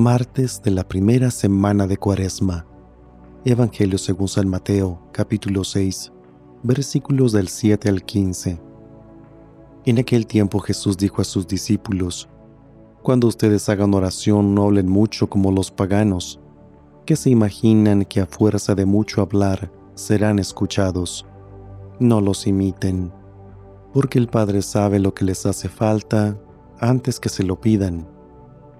Martes de la primera semana de Cuaresma. Evangelio según San Mateo, capítulo 6, versículos del 7 al 15. En aquel tiempo Jesús dijo a sus discípulos, Cuando ustedes hagan oración no hablen mucho como los paganos, que se imaginan que a fuerza de mucho hablar serán escuchados. No los imiten, porque el Padre sabe lo que les hace falta antes que se lo pidan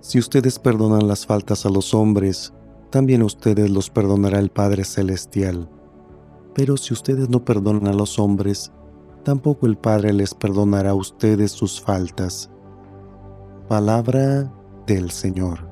si ustedes perdonan las faltas a los hombres, también ustedes los perdonará el Padre Celestial. Pero si ustedes no perdonan a los hombres, tampoco el Padre les perdonará a ustedes sus faltas. Palabra del Señor.